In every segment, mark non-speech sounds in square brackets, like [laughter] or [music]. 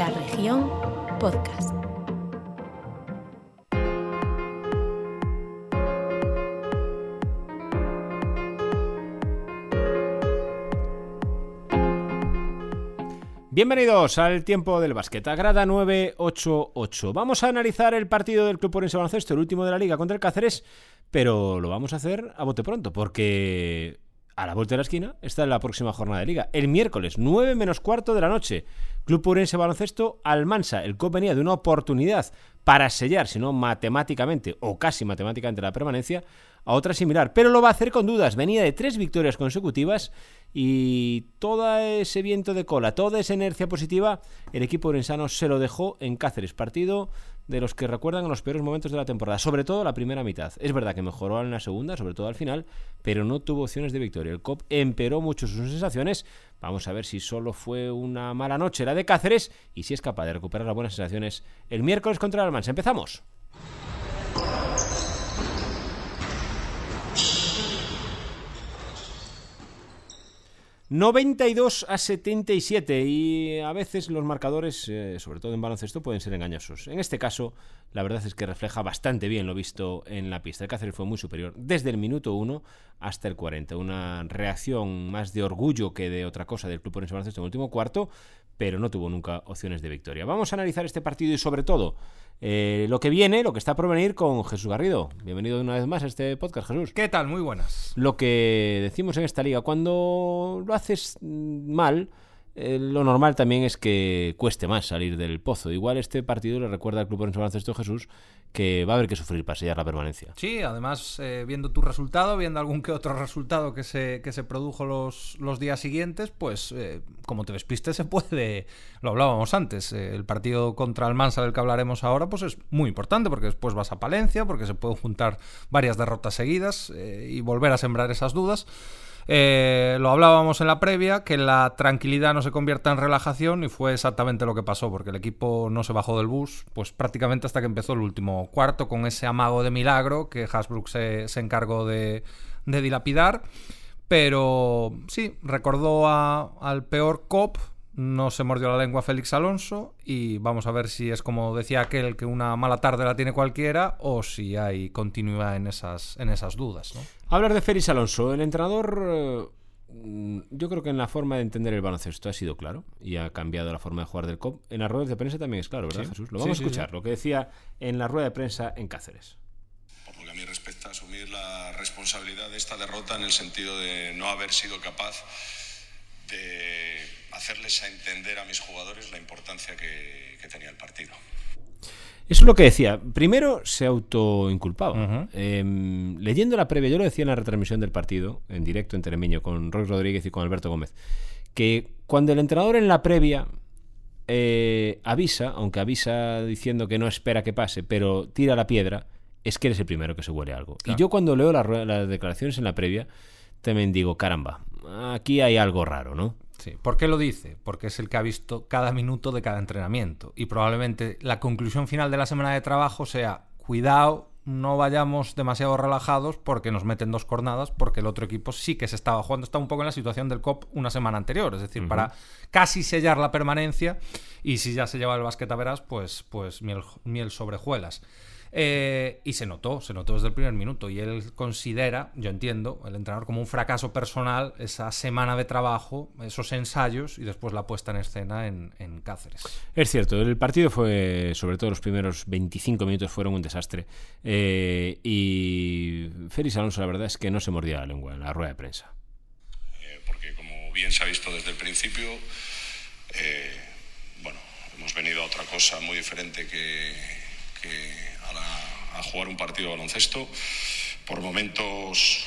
La región podcast. Bienvenidos al tiempo del básquet, grada 988. Vamos a analizar el partido del Club Orense Baloncesto, el último de la liga contra el Cáceres, pero lo vamos a hacer a bote pronto, porque a la vuelta de la esquina está la próxima jornada de liga. El miércoles, 9 menos cuarto de la noche, Club Urense Baloncesto Almansa. El COP venía de una oportunidad para sellar, si no matemáticamente o casi matemáticamente la permanencia, a otra similar. Pero lo va a hacer con dudas. Venía de tres victorias consecutivas y todo ese viento de cola, toda esa inercia positiva, el equipo urensano se lo dejó en Cáceres. Partido de los que recuerdan los peores momentos de la temporada, sobre todo la primera mitad. Es verdad que mejoró en la segunda, sobre todo al final, pero no tuvo opciones de victoria. El COP emperó mucho sus sensaciones. Vamos a ver si solo fue una mala noche la de Cáceres y si es capaz de recuperar las buenas sensaciones el miércoles contra el Almansa. Empezamos. 92 a 77 y a veces los marcadores, eh, sobre todo en baloncesto, pueden ser engañosos. En este caso, la verdad es que refleja bastante bien lo visto en la pista. El Cáceres fue muy superior desde el minuto 1 hasta el 40. Una reacción más de orgullo que de otra cosa del club por baloncesto en el último cuarto, pero no tuvo nunca opciones de victoria. Vamos a analizar este partido y sobre todo eh, lo que viene, lo que está por venir con Jesús Garrido. Bienvenido una vez más a este podcast, Jesús. ¿Qué tal? Muy buenas. Lo que decimos en esta liga, cuando lo haces mal, eh, lo normal también es que cueste más salir del pozo. Igual este partido le recuerda al Club Orense Baloncesto Jesús que va a haber que sufrir para sellar la permanencia. Sí, además, eh, viendo tu resultado, viendo algún que otro resultado que se, que se produjo los, los días siguientes, pues eh, como te despiste se puede, lo hablábamos antes, el partido contra el Mansa del que hablaremos ahora, pues es muy importante porque después vas a Palencia, porque se pueden juntar varias derrotas seguidas y volver a sembrar esas dudas. Eh, lo hablábamos en la previa, que la tranquilidad no se convierta en relajación y fue exactamente lo que pasó, porque el equipo no se bajó del bus, pues prácticamente hasta que empezó el último cuarto, con ese amago de milagro que Hasbrook se, encargó de, dilapidar. Pero sí, recordó al peor cop no se mordió la lengua Félix Alonso y vamos a ver si es como decía aquel que una mala tarde la tiene cualquiera o si hay continuidad en esas, en esas dudas. ¿no? Hablar de Félix Alonso, el entrenador eh, yo creo que en la forma de entender el baloncesto ha sido claro y ha cambiado la forma de jugar del COP. En las ruedas de prensa también es claro, ¿verdad Jesús? Lo vamos a escuchar, lo que decía en la rueda de prensa en Cáceres. Por lo que a mí respecta, asumir la responsabilidad de esta derrota en el sentido de no haber sido capaz de hacerles a entender a mis jugadores la importancia que, tenía el partido. Eso es lo que decía. Primero se autoinculpaba. Em, leyendo la previa, yo lo decía en la retransmisión del partido, en directo en Teremiño, con Roy Rodríguez y con Alberto Gómez, que cuando el entrenador en la previa eh, avisa, aunque avisa diciendo que no espera que pase, pero tira la piedra, es que eres el primero que se huele algo. Y yo cuando leo las declaraciones en la previa, también digo, caramba, aquí hay algo raro, ¿no? Sí. ¿Por qué lo dice? Porque es el que ha visto cada minuto de cada entrenamiento. Y probablemente la conclusión final de la semana de trabajo sea, cuidado, no vayamos demasiado relajados porque nos meten dos jornadas, porque el otro equipo sí que se estaba jugando, está un poco en la situación del COP una semana anterior, es decir, para casi sellar la permanencia y si ya se lleva el basquet a veras, pues, pues miel, miel sobre juelas. Eh, y se notó, se notó desde el primer minuto. Y él considera, yo entiendo, el entrenador como un fracaso personal esa semana de trabajo, esos ensayos y después la puesta en escena en, Cáceres. Es cierto, el partido fue, sobre todo los primeros 25 minutos, fueron un desastre. Eh, y Félix Alonso, la verdad es que no se mordía la lengua en la rueda de prensa. Eh, porque, como bien se ha visto desde el principio, bueno, hemos venido a otra cosa muy diferente que a, jugar un partido de baloncesto. Por momentos,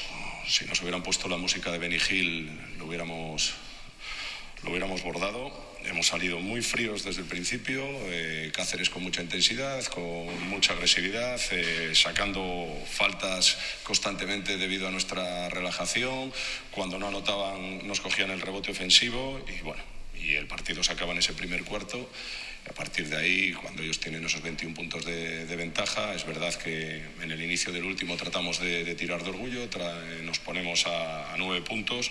si nos hubieran puesto la música de Benny Hill, lo hubiéramos, lo hubiéramos bordado. Hemos salido muy fríos desde el principio, eh, Cáceres con mucha intensidad, con mucha agresividad, eh, sacando faltas constantemente debido a nuestra relajación. Cuando no anotaban nos cogían el rebote ofensivo y bueno, y el partido se acaba en ese primer cuarto a partir de ahí, cuando ellos tienen esos 21 puntos de, ventaja, es verdad que en el inicio del último tratamos de, tirar de orgullo, nos ponemos a, nueve puntos,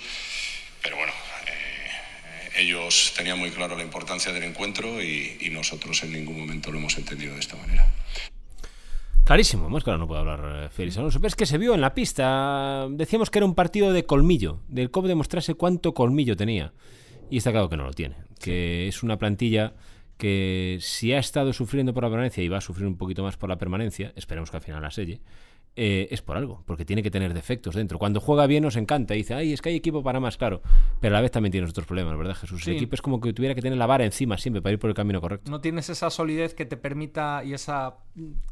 pero bueno, eh, ellos tenían muy claro la importancia del encuentro y, nosotros en ningún momento lo hemos entendido de esta manera. Clarísimo, más claro no puedo hablar eh, Félix Alonso. Pero es que se vio en la pista. Decíamos que era un partido de colmillo. Del COP demostrarse cuánto colmillo tenía. Y está claro que no lo tiene. Que es una plantilla que si ha estado sufriendo por la permanencia y va a sufrir un poquito más por la permanencia, esperemos que al final la selle, eh, es por algo, porque tiene que tener defectos dentro. Cuando juega bien nos encanta, y dice, ay, es que hay equipo para más, claro, pero a la vez también tiene otros problemas, ¿verdad, Jesús? El equipo es como que tuviera que tener la vara encima siempre para ir por el camino correcto. No tienes esa solidez que te permita y esa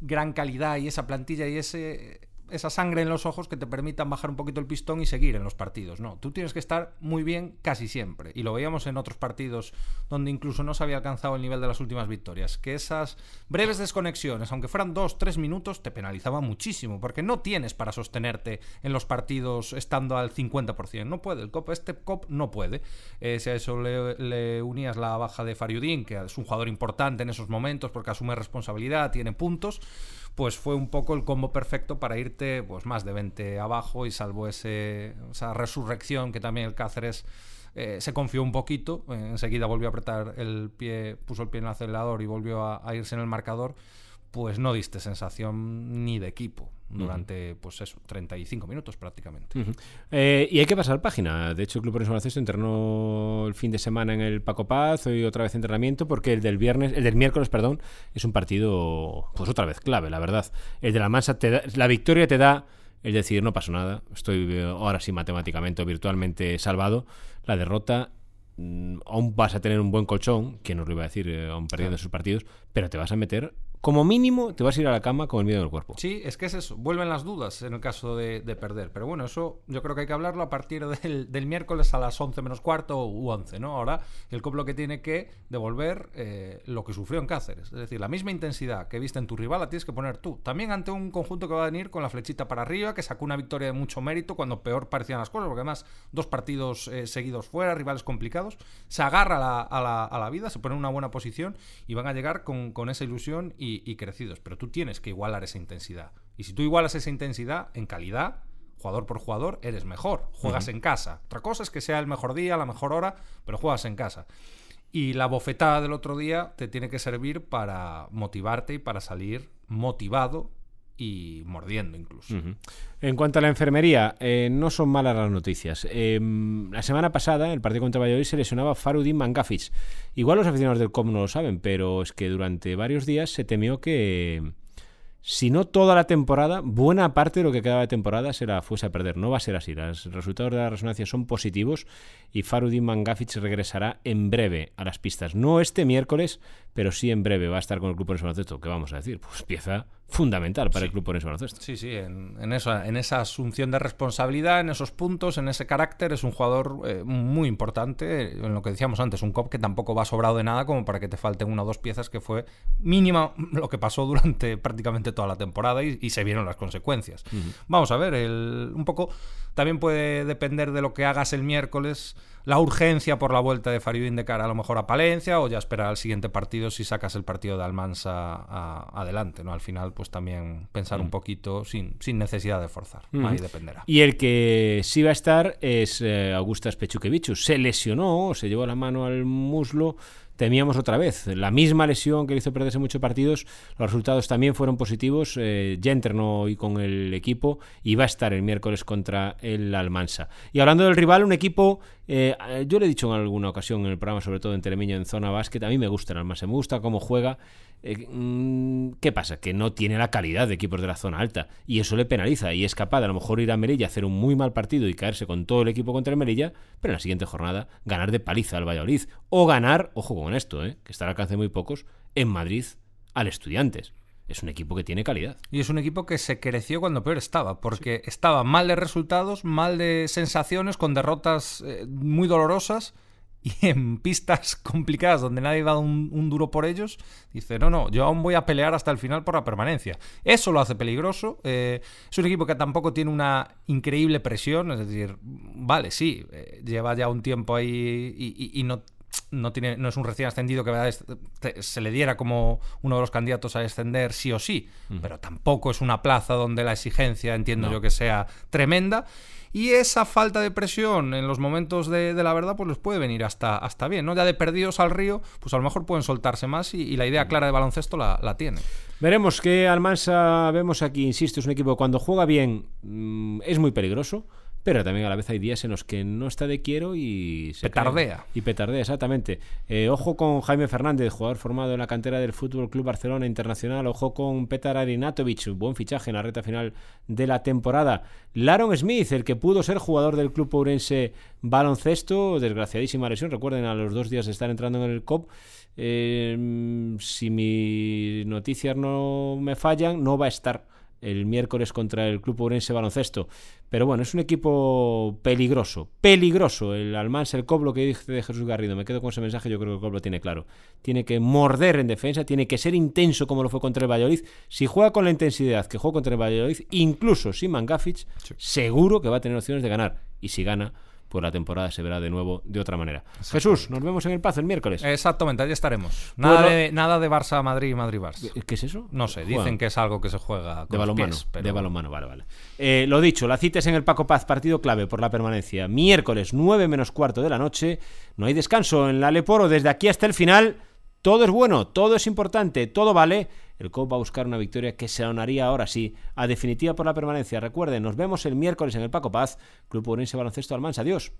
gran calidad y esa plantilla y ese esa sangre en los ojos que te permitan bajar un poquito el pistón y seguir en los partidos. No, tú tienes que estar muy bien casi siempre. Y lo veíamos en otros partidos donde incluso no se había alcanzado el nivel de las últimas victorias. Que esas breves desconexiones, aunque fueran dos, tres minutos, te penalizaban muchísimo. Porque no tienes para sostenerte en los partidos estando al 50%. No puede. El COP, este COP no puede. Eh, si a eso le, le unías la baja de Fariudín, que es un jugador importante en esos momentos porque asume responsabilidad, tiene puntos pues fue un poco el combo perfecto para irte pues más de 20 abajo y salvo ese, esa resurrección que también el Cáceres eh, se confió un poquito, eh, enseguida volvió a apretar el pie, puso el pie en el acelerador y volvió a, a irse en el marcador, pues no diste sensación ni de equipo durante, pues eso, 35 minutos prácticamente. Eh, y hay que pasar página. De hecho, el Club Orense Baloncesto entrenó el fin de semana en el Paco Paz, hoy otra vez entrenamiento, porque el del viernes, el del miércoles, perdón, es un partido, pues otra vez clave, la verdad. El de la Mansa te da, la victoria te da el decir no pasó nada, estoy eh, ahora sí matemáticamente o virtualmente salvado. La derrota mm, aún vas a tener un buen colchón, quien nos lo iba a decir, eh, aún perdiendo sus partidos, pero te vas a meter, como mínimo, te vas a ir a la cama con el miedo en el cuerpo. Sí, es que es eso. Vuelven las dudas en el caso de, de perder. Pero bueno, eso yo creo que hay que hablarlo a partir del, del miércoles a las 11 menos cuarto u 11, ¿no? Ahora el COP lo que tiene que devolver eh, lo que sufrió en Cáceres. Es decir, la misma intensidad que viste en tu rival la tienes que poner tú. También ante un conjunto que va a venir con la flechita para arriba, que sacó una victoria de mucho mérito cuando peor parecían las cosas, porque además dos partidos eh, seguidos fuera, rivales complicados. Se agarra a la, a la- a la vida, se pone en una buena posición y van a llegar con, con esa ilusión y, y crecidos. Pero tú tienes que igualar esa intensidad. Y si tú igualas esa intensidad en calidad, jugador por jugador, eres mejor. Juegas en casa. Otra cosa es que sea el mejor día, la mejor hora, pero juegas en casa. Y la bofetada del otro día te tiene que servir para motivarte y para salir motivado y mordiendo incluso. En cuanto a la enfermería, eh, no son malas las noticias. Eh, la semana pasada, el partido contra Valladolid se lesionaba Farudin Mangafic. Igual los aficionados del COM no lo saben, pero es que durante varios días se temió que, si no toda la temporada, buena parte de lo que quedaba de temporada se la fuese a perder. No va a ser así. Los resultados de la resonancia son positivos y Farudin Mangafic regresará en breve a las pistas. No este miércoles, pero sí en breve va a estar con el Club Orense Baloncesto. ¿Qué vamos a decir? Pues pieza fundamental para el Club Orense Baloncesto. Sí, sí, en, en esa, en esa asunción de responsabilidad, en esos puntos, en ese carácter, es un jugador eh, muy importante. En lo que decíamos antes, un cop que tampoco va sobrado de nada como para que te falten una o dos piezas que fue mínima [laughs] lo que pasó durante prácticamente toda la temporada y, y se vieron las consecuencias. Vamos a ver, el, un poco también puede depender de lo que hagas el miércoles, la urgencia por la vuelta de Fariudín de cara a lo mejor a Palencia o ya esperar al siguiente partido si sacas el partido de Almansa a- adelante, ¿no? Al final, pues también pensar un poquito sin, sin necesidad de forzar. Ahí dependerá. Y el que sí va a estar es eh, Augustas Pechukevichus. Se lesionó, se llevó la mano al muslo. Temíamos otra vez la misma lesión que le hizo perderse muchos partidos. Los resultados también fueron positivos. Eh, ya entrenó hoy con el equipo y va a estar el miércoles contra el Almansa. Y hablando del rival, un equipo. Eh, yo le he dicho en alguna ocasión en el programa, sobre todo en Telemiño, en zona básquet. A mí me gusta el Almansa, me gusta cómo juega. Eh, mm, ¿Qué pasa? Que no tiene la calidad de equipos de la zona alta y eso le penaliza y es capaz de a lo mejor ir a Melilla, hacer un muy mal partido y caerse con todo el equipo contra el Melilla, pero en la siguiente jornada ganar de paliza al Valladolid o ganar, ojo con esto, eh, que está al alcance de muy pocos, en Madrid al Estudiantes. Es un equipo que tiene calidad. Y es un equipo que se creció cuando peor estaba, porque estaba mal de resultados, mal de sensaciones, con derrotas eh, muy dolorosas y [laughs] en pistas complicadas donde nadie va un, un duro por ellos, dice, no, no, yo aún voy a pelear hasta el final por la permanencia. Eso lo hace peligroso. eh, es un equipo que tampoco tiene una increíble presión, es decir, vale, sí, eh, lleva ya un tiempo ahí y, y- y no no, tiene, no es un recién ascendido que se le diera como uno de los candidatos a descender sí o sí, pero tampoco es una plaza donde la exigencia, entiendo yo, que sea tremenda. Y esa falta de presión en los momentos de, la verdad, pues les puede venir hasta, hasta bien, ¿no? Ya de perdidos al río, pues a lo mejor pueden soltarse más y, la idea clara de baloncesto la, la tiene. Veremos que Almansa vemos aquí, insisto, es un equipo cuando juega bien mm, es muy peligroso pero también a la vez hay días en los que no está de quiero y se petardea. Y petardea, exactamente. Eh, ojo con Jaime Fernández, jugador formado en la cantera del Fútbol Club Barcelona Internacional. Ojo con Petar Arinatovic, buen fichaje en la recta final de la temporada. Laron Smith, el que pudo ser jugador del club Pourense baloncesto, desgraciadísima lesión. Recuerden, a los dos días de estar entrando en el COP. Eh, si mis noticias no me fallan, no va a estar el miércoles contra el Club Ourense Baloncesto. Pero bueno, es un equipo peligroso, peligroso. El Almansa, el Coblo que dice de Jesús Garrido, me quedo con ese mensaje, yo creo que el Coblo tiene claro. Tiene que morder en defensa, tiene que ser intenso como lo fue contra el Valladolid. Si juega con la intensidad que juega contra el Valladolid, incluso sin Mangafic, seguro que va a tener opciones de ganar. Y si gana, pues la temporada se verá de nuevo de otra manera. Jesús, nos vemos en el Paz el miércoles. Exactamente, allí estaremos. Nada, de, nada de Barça Madrid y Madrid Barça. ¿Qué es eso? No sé, dicen que es algo que se juega de balonmano. De balonmano, vale, vale. Eh, lo dicho, la cita es en el Paco Paz, partido clave por la permanencia. Miércoles, 9 menos cuarto de la noche. No hay descanso en la Leporo desde aquí hasta el final. Todo es bueno, todo es importante, todo vale. El COP va a buscar una victoria que se donaría ahora sí a definitiva por la permanencia. Recuerden, nos vemos el miércoles en el Paco Paz, Club Orense Baloncesto Almansa. Adiós.